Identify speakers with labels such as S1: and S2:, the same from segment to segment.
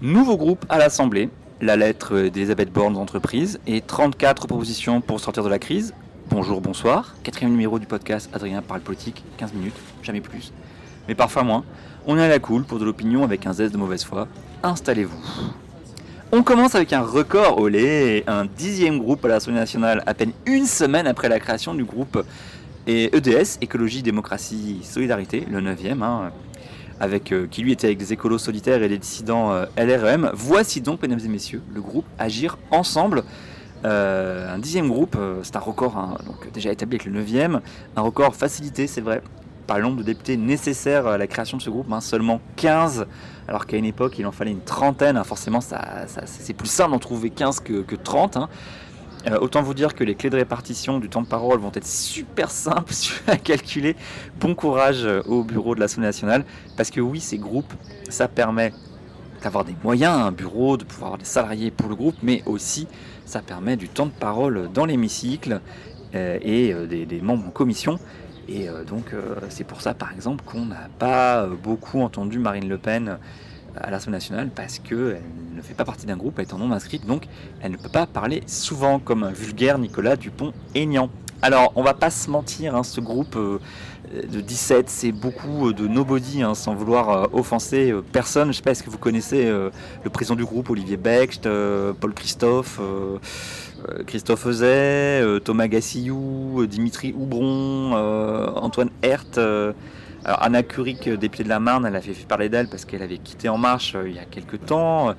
S1: Nouveau groupe à l'Assemblée, la lettre d'Elisabeth Borne d'entreprise et 34 propositions pour sortir de la crise. Bonjour, bonsoir. Quatrième numéro du podcast Adrien parle politique, 15 minutes, jamais plus, mais parfois moins. On est à la cool pour de l'opinion avec un zeste de mauvaise foi. Installez-vous. On commence avec un record olé, un dixième groupe à l'Assemblée nationale, à peine une semaine après la création du groupe EDS, Écologie, Démocratie, Solidarité, le neuvième, hein, avec, euh, qui lui était avec des écolos solitaires et des dissidents euh, LREM. Voici donc, mesdames et messieurs, le groupe Agir Ensemble. Euh, un dixième groupe, c'est un record hein, donc déjà établi avec le neuvième, un record facilité, c'est vrai, par le nombre de députés nécessaires à la création de ce groupe, hein, seulement 15, alors qu'à une époque il en fallait une trentaine, hein. forcément c'est plus simple d'en trouver 15 que, que 30. Euh, autant vous dire que les clés de répartition du temps de parole vont être super simples à calculer. Bon courage euh, au bureau de l'Assemblée nationale, parce que oui, ces groupes, ça permet d'avoir des moyens, un bureau, de pouvoir avoir des salariés pour le groupe, mais aussi ça permet du temps de parole dans l'hémicycle euh, et des, membres en commission. Et donc c'est pour ça par exemple qu'on n'a pas beaucoup entendu Marine Le Pen à l'Assemblée nationale parce qu'elle ne fait pas partie d'un groupe, elle est en non inscrite, donc elle ne peut pas parler souvent comme un vulgaire Nicolas Dupont-Aignan. Alors, on va pas se mentir, hein, ce groupe euh, de 17, c'est beaucoup euh, de nobody, hein, sans vouloir euh, offenser personne. Je sais pas, est-ce que vous connaissez le président du groupe, Olivier Becht, Paul Christophe, Christophe Euzet, Thomas Gassillou, Dimitri Houbron, Antoine Hert alors Anna Curic, députée de la Marne, elle avait fait parler d'elle parce qu'elle avait quitté En Marche euh, il y a quelques temps.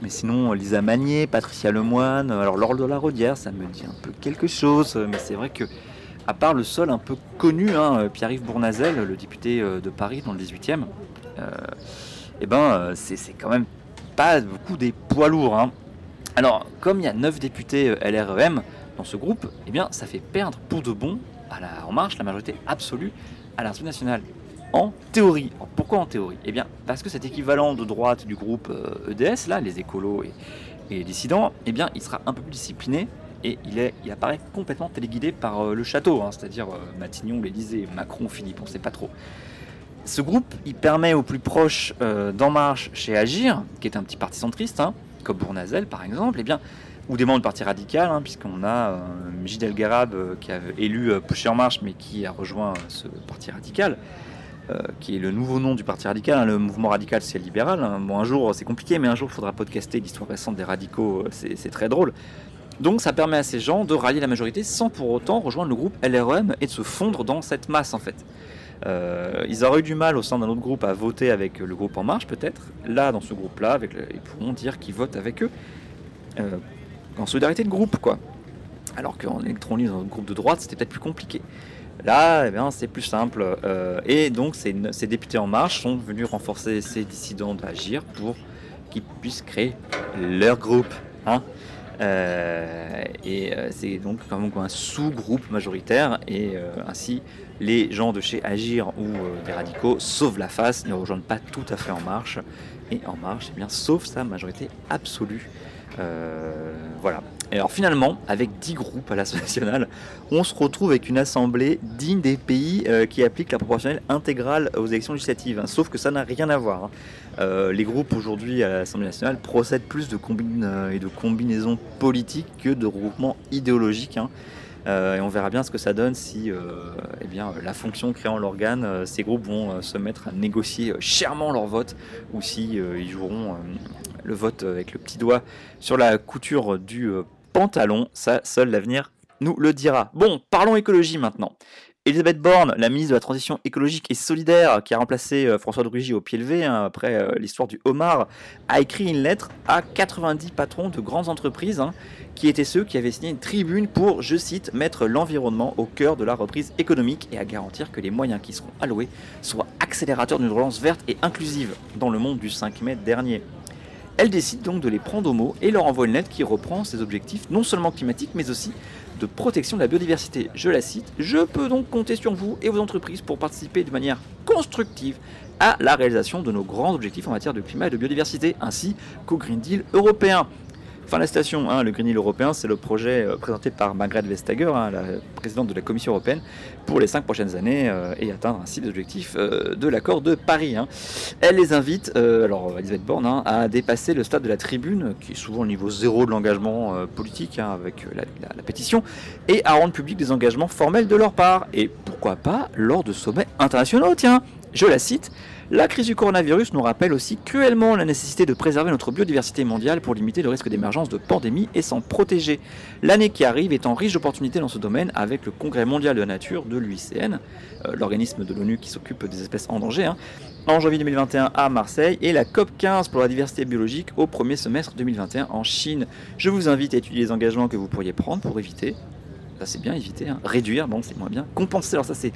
S1: Mais sinon, Lisa Magnier, Patricia Lemoine, alors Laure de la Rodière, ça me dit un peu quelque chose. Mais c'est vrai que, à part le sol un peu connu, hein, Pierre-Yves Bournazel, le député euh, de Paris dans le 18e, euh, eh ben, c'est quand même pas beaucoup des poids lourds. Hein. Alors, comme il y a 9 députés LREM dans ce groupe, eh bien, ça fait perdre pour de bon à la En Marche la majorité absolue à l'Assemblée nationale en théorie. pourquoi en théorie? Eh bien, parce que cet équivalent de droite du groupe EDS, euh, e là, les écolos et, les dissidents, eh bien, il sera un peu plus discipliné et il, est, il apparaît complètement téléguidé par euh, le château, hein, c'est-à-dire euh, Matignon, l'Élysée, Macron, Philippe, on ne sait pas trop. Ce groupe, il permet aux plus proches d'En Marche chez Agir, qui est un petit parti centriste, hein, comme Bournazel par exemple, eh bien, ou des membres du Parti Radical, hein, puisqu'on a Gilles Elgarab qui a élu Poucher En Marche, mais qui a rejoint ce Parti Radical. Euh, qui est le nouveau nom du Parti radical. Hein, le mouvement radical, c'est libéral. Hein. Bon, un jour, c'est compliqué, mais un jour, il faudra podcaster l'histoire récente des radicaux. Euh, c'est très drôle. Donc, ça permet à ces gens de rallier la majorité sans pour autant rejoindre le groupe LREM et de se fondre dans cette masse, en fait. Euh, ils auraient eu du mal au sein d'un autre groupe à voter avec le groupe En Marche, peut-être. Là, dans ce groupe-là, ils pourront dire qu'ils votent avec eux. En solidarité de groupe, quoi. Alors qu'en électron dans un groupe de droite, c'était peut-être plus compliqué. Là, eh c'est plus simple. Euh, et donc, ces, députés En Marche sont venus renforcer ces dissidents d'agir pour qu'ils puissent créer leur groupe. Hein. Euh, et euh, c'est donc quand même un sous-groupe majoritaire. Et ainsi, les gens de chez Agir ou des radicaux sauvent la face, ne rejoignent pas tout à fait En Marche. Et En Marche, eh bien, sauf sa majorité absolue. Voilà. Et alors finalement, avec 10 groupes à l'Assemblée nationale, on se retrouve avec une assemblée digne des pays euh, qui appliquent la proportionnelle intégrale aux élections législatives. Hein. Sauf que ça n'a rien à voir. Hein. Euh, les groupes aujourd'hui à l'Assemblée nationale procèdent plus euh, de combinaisons politiques que de regroupements idéologiques. Hein. Et on verra bien ce que ça donne si eh bien, la fonction créant l'organe, ces groupes vont se mettre à négocier chèrement leur vote ou si ils joueront le vote avec le petit doigt sur la couture du pantalon. Ça, seul l'avenir nous le dira. Bon, parlons écologie maintenant. Elisabeth Borne, la ministre de la Transition écologique et solidaire, qui a remplacé euh, François de Rugy au pied levé hein, après euh, l'histoire du homard, a écrit une lettre à 90 patrons de grandes entreprises, hein, qui étaient ceux qui avaient signé une tribune pour, je cite, mettre l'environnement au cœur de la reprise économique et à garantir que les moyens qui seront alloués soient accélérateurs d'une relance verte et inclusive dans le monde du 5 mai dernier. Elle décide donc de les prendre au mot et leur envoie une lettre qui reprend ses objectifs non seulement climatiques mais aussi de protection de la biodiversité. Je la cite, je peux donc compter sur vous et vos entreprises pour participer de manière constructive à la réalisation de nos grands objectifs en matière de climat et de biodiversité, ainsi qu'au Green Deal européen. Fin la station, hein, le Green Deal européen, c'est le projet euh, présenté par Margrethe Vestager, hein, la présidente de la Commission européenne, pour les cinq prochaines années euh, et atteindre ainsi les objectifs euh, de l'accord de Paris. hein. Elle les invite, alors Elisabeth Borne, à dépasser le stade de la tribune, qui est souvent le niveau zéro de l'engagement politique avec la, la- la pétition, et à rendre public des engagements formels de leur part. Et pourquoi pas lors de sommets internationaux, tiens Je la cite. La crise du coronavirus nous rappelle aussi cruellement la nécessité de préserver notre biodiversité mondiale pour limiter le risque d'émergence de pandémies et s'en protéger. L'année qui arrive étant riche d'opportunités dans ce domaine avec le Congrès mondial de la nature de l'UICN, euh, l'organisme de l'ONU qui s'occupe des espèces en danger, hein, en janvier 2021 à Marseille et la COP 15 pour la diversité biologique au premier semestre 2021 en Chine. Je vous invite à étudier les engagements que vous pourriez prendre pour éviter ça c'est bien éviter, hein. réduire, bon c'est moins bien, compenser, alors ça c'est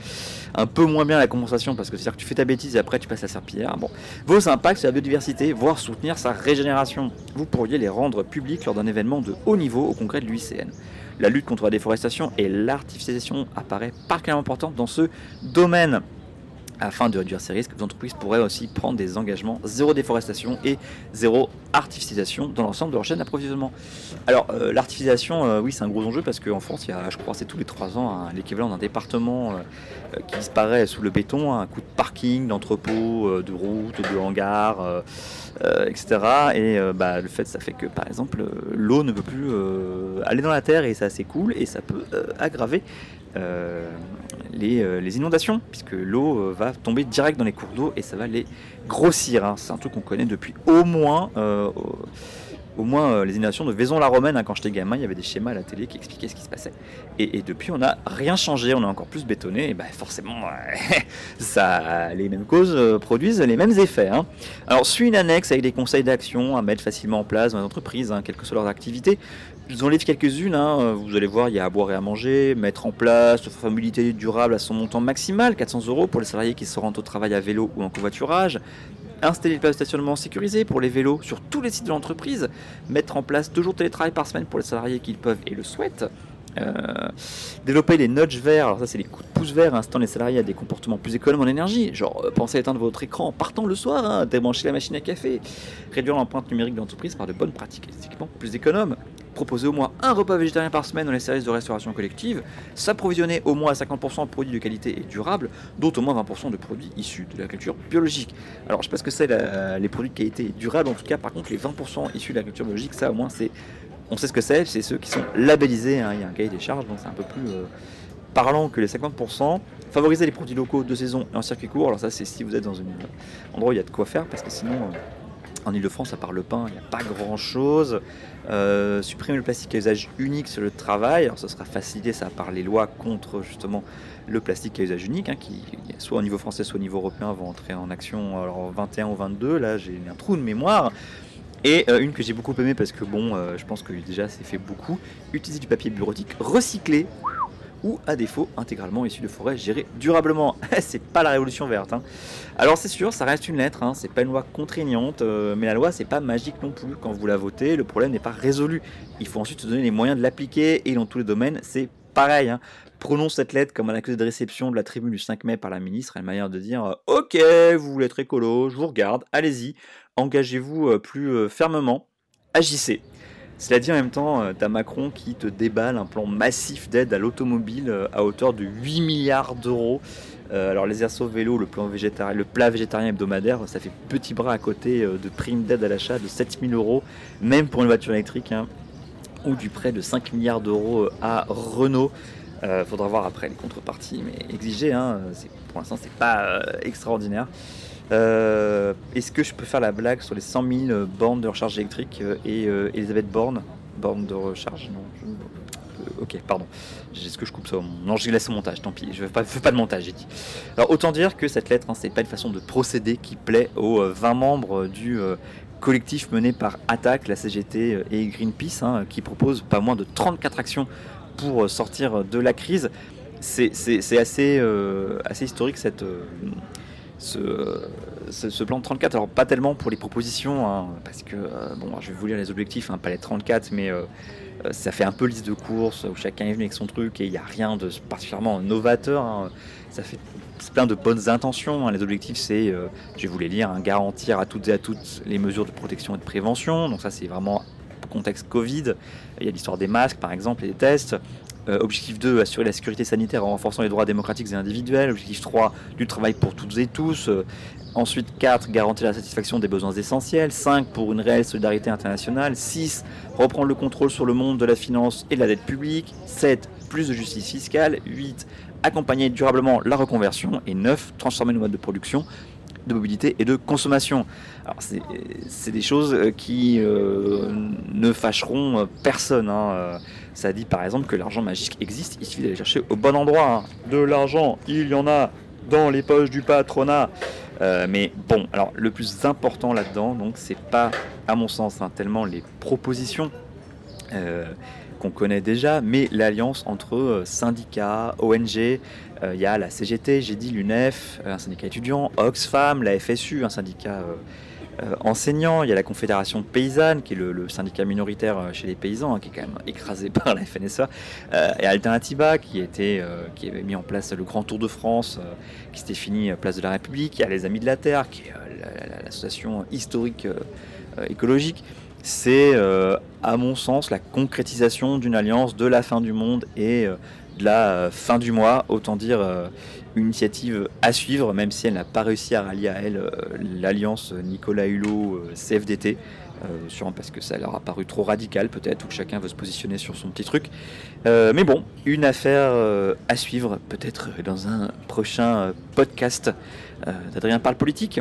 S1: un peu moins bien la compensation parce que c'est-à-dire que tu fais ta bêtise et après tu passes à serpillière. Bon, vos impacts sur la biodiversité, voire soutenir sa régénération, vous pourriez les rendre publics lors d'un événement de haut niveau au congrès de l'UICN. La lutte contre la déforestation et l'artificialisation apparaît particulièrement importante dans ce domaine. Afin de réduire ces risques, les entreprises pourraient aussi prendre des engagements zéro déforestation et zéro artificialisation dans l'ensemble de leur chaîne d'approvisionnement. Alors, euh, l'artificialisation, euh, oui, c'est un gros enjeu parce qu'en France, il y a, je crois, c'est tous les trois ans l'équivalent d'un département euh, euh, qui disparaît sous le béton, un coup de parking, d'entrepôt, de route, de hangar, etc. Et bah, le fait, ça fait que, par exemple, l'eau ne peut plus aller dans la terre et ça, c'est cool et ça peut aggraver les, euh, les inondations, puisque l'eau euh, va tomber direct dans les cours d'eau et ça va les grossir. hein. C'est un truc qu'on connaît depuis au moins, euh, au, moins euh, les inondations de Vaison-la-Romaine. hein. Quand j'étais gamin, il y avait des schémas à la télé qui expliquaient ce qui se passait. Et, depuis, on n'a rien changé, on a encore plus bétonné. Et bah, forcément, ça, les mêmes causes euh, produisent les mêmes effets. hein. Alors, suit une annexe avec des conseils d'action à mettre facilement en place dans les entreprises, hein, quelles que soient leurs activités. Je vous en livre quelques-unes, hein. vous allez voir, il y a à boire et à manger, mettre en place offre mobilité durable à son montant maximal, 400 euros pour les salariés qui se rendent au travail à vélo ou en covoiturage, installer des places de stationnement sécurisées pour les vélos sur tous les sites de l'entreprise, mettre en place deux jours de télétravail par semaine pour les salariés qui le peuvent et le souhaitent, euh, développer les nudges verts, alors ça c'est les coups de pouce verts, incitant les salariés à des comportements plus économes en énergie, genre euh, pensez à éteindre votre écran en partant le soir, hein, débrancher la machine à café, réduire l'empreinte numérique de l'entreprise par de bonnes pratiques esthétiquement plus économes, proposer au moins un repas végétarien par semaine dans les services de restauration collective, s'approvisionner au moins à 50% de produits de qualité et durables, dont au moins 20% de produits issus de la culture biologique. Alors je sais pas ce que c'est les produits de qualité et durables, en tout cas par contre les 20% issus de la culture biologique, ça au moins c'est on sait ce que c'est, c'est ceux qui sont labellisés, hein, il y a un cahier des charges, donc c'est un peu plus euh, parlant que les 50%. Favoriser les produits locaux de saison et en circuit court, alors ça c'est si vous êtes dans un endroit où il y a de quoi faire, parce que sinon euh, en Ile-de-France, à part le pain, il n'y a pas grand-chose. Euh, supprimer le plastique à usage unique sur le travail, alors ça sera facilité ça par les lois contre justement le plastique à usage unique, hein, qui soit au niveau français, soit au niveau européen vont entrer en action alors en 21 ou 22, là j'ai un trou de mémoire. Et euh, une que j'ai beaucoup aimée parce que bon, euh, je pense que déjà c'est fait beaucoup, utiliser du papier bureautique recyclé ou à défaut intégralement issu de forêts gérées durablement. c'est pas la révolution verte. hein. Alors c'est sûr, ça reste une lettre, hein, c'est pas une loi contraignante, euh, mais la loi c'est pas magique non plus. Quand vous la votez, le problème n'est pas résolu. Il faut ensuite se donner les moyens de l'appliquer et dans tous les domaines c'est pareil. hein. Prenons cette lettre comme un accusé de réception de la tribune du 5 mai par la ministre, une manière de dire euh, Ok, vous voulez être écolo, je vous regarde, allez-y, engagez-vous euh, plus fermement, agissez. Cela dit, en même temps, euh, t'as Macron qui te déballe un plan massif d'aide à l'automobile euh, à hauteur de 8 milliards d'euros. Euh, alors les airsoft vélo, le, plan plat végétarien hebdomadaire, ça fait petit bras à côté de primes d'aide à l'achat de 7000 euros, même pour une voiture électrique, hein, ou du prêt de 5 milliards d'euros à Renault. Faudra voir après les contreparties, mais exiger, hein, pour l'instant, c'est pas extraordinaire. Euh, Est-ce que je peux faire la blague sur les 100 000 euh, bornes de recharge électrique euh, et euh, Elisabeth Borne? Borne de recharge Non. je- ok, pardon. Est-ce que je coupe ça Non, je laisse au montage, tant pis. Je ne fais pas, de montage, j'ai dit. Alors, autant dire que cette lettre, hein, c'est pas une façon de procéder qui plaît aux euh, 20 membres du collectif mené par Attaque, la CGT et Greenpeace, hein, qui propose pas moins de 34 actions pour sortir de la crise. C'est assez, assez historique cette, ce, plan de 34. Alors pas tellement pour les propositions, hein, parce que, euh, bon, je vais vous lire les objectifs, hein, pas les 34, mais euh, euh, ça fait un peu liste de courses où chacun est venu avec son truc et il n'y a rien de particulièrement novateur. hein. Ça fait plein de bonnes intentions. hein. Les objectifs, c'est, je vais vous les lire, garantir à toutes et à toutes les mesures de protection et de prévention. Donc ça, c'est vraiment contexte Covid. Il y a l'histoire des masques, par exemple, et des tests. Euh, objectif 2, assurer la sécurité sanitaire en renforçant les droits démocratiques et individuels. Objectif 3, du travail pour toutes et tous. Euh, ensuite 4, garantir la satisfaction des besoins essentiels. 5, pour une réelle solidarité internationale. 6, reprendre le contrôle sur le monde de la finance et de la dette publique. 7, plus de justice fiscale. 8, accompagner durablement la reconversion. Et 9, transformer nos modes de production de mobilité et de consommation. Alors c'est des choses euh, qui ne fâcheront personne. Hein. Ça dit par exemple que l'argent magique existe, il suffit d'aller chercher au bon endroit. Hein. De l'argent, il y en a dans les poches du patronat. Euh, mais bon, alors le plus important là-dedans, donc c'est pas, à mon sens, hein, tellement les propositions euh, qu'on connaît déjà, mais l'alliance entre euh, syndicats, ONG. Il y a la CGT, j'ai dit l'UNEF, un syndicat étudiant, Oxfam, la FSU, un syndicat enseignants, il y a la Confédération paysanne, qui est le, syndicat minoritaire euh, chez les paysans, hein, qui est quand même écrasé par la FNSA, euh, et Alternativa, qui, qui avait mis en place le Grand Tour de France, qui s'était fini Place de la République, il y a les Amis de la Terre, qui est l'association historique écologique. C'est, à mon sens, la concrétisation d'une alliance de la fin du monde et de la fin du mois, autant dire une initiative à suivre, même si elle n'a pas réussi à rallier à elle euh, l'alliance Nicolas Hulot-CFDT. Euh, sûrement parce que ça leur a paru trop radical peut-être, ou que chacun veut se positionner sur son petit truc. Euh, mais bon, une affaire à suivre peut-être dans un prochain podcast d'Adrien Parle Politique.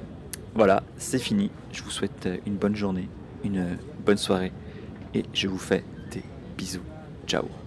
S1: Voilà, c'est fini. Je vous souhaite une bonne journée, une bonne soirée, et je vous fais des bisous. Ciao